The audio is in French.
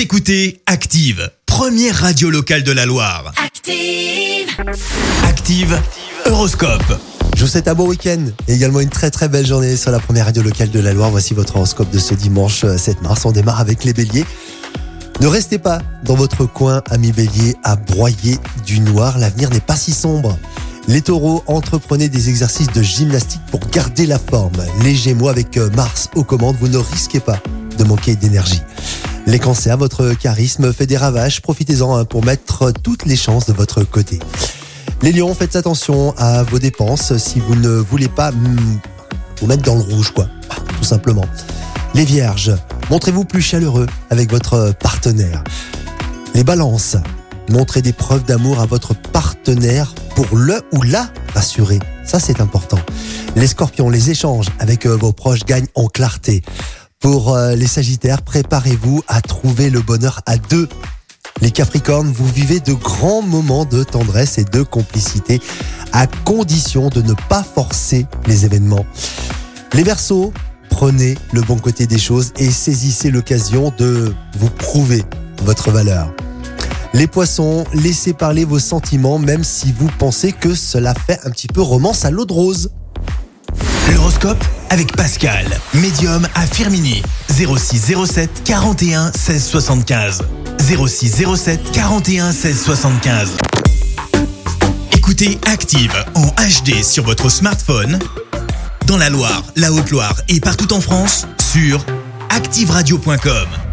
Vous écoutez Active, première radio locale de la Loire. Active. Active, Horoscope. Je vous souhaite un bon week-end et également une très très belle journée sur la première radio locale de la Loire. Voici votre horoscope de ce dimanche euh, 7 mars. On démarre avec les béliers. Ne restez pas dans votre coin, amis béliers, à broyer du noir. L'avenir n'est pas si sombre. Les taureaux, entreprenez des exercices de gymnastique pour garder la forme. Les gémeaux, avec euh, Mars aux commandes, vous ne risquez pas de manquer d'énergie. Les cancers, votre charisme fait des ravages. Profitez-en hein, pour mettre toutes les chances de votre côté. Les lions, faites attention à vos dépenses si vous ne voulez pas hmm, vous mettre dans le rouge, quoi. Tout simplement. Les vierges, montrez-vous plus chaleureux avec votre partenaire. Les balances, montrez des preuves d'amour à votre partenaire pour le ou la rassurer. Ça, c'est important. Les scorpions, les échanges avec euh, vos proches gagnent en clarté. Pour euh, les sagittaires, préparez-vous à trouver le bonheur à deux. Les Capricornes, vous vivez de grands moments de tendresse et de complicité à condition de ne pas forcer les événements. Les Verseaux, prenez le bon côté des choses et saisissez l'occasion de vous prouver votre valeur. Les Poissons, laissez parler vos sentiments même si vous pensez que cela fait un petit peu romance à l'eau de rose. L'horoscope? Avec Pascal, médium à Firmini. 06 07 41 16 75. 06 07 41 16 75. Écoutez Active en HD sur votre smartphone, dans la Loire, la Haute-Loire et partout en France, sur activeradio.com.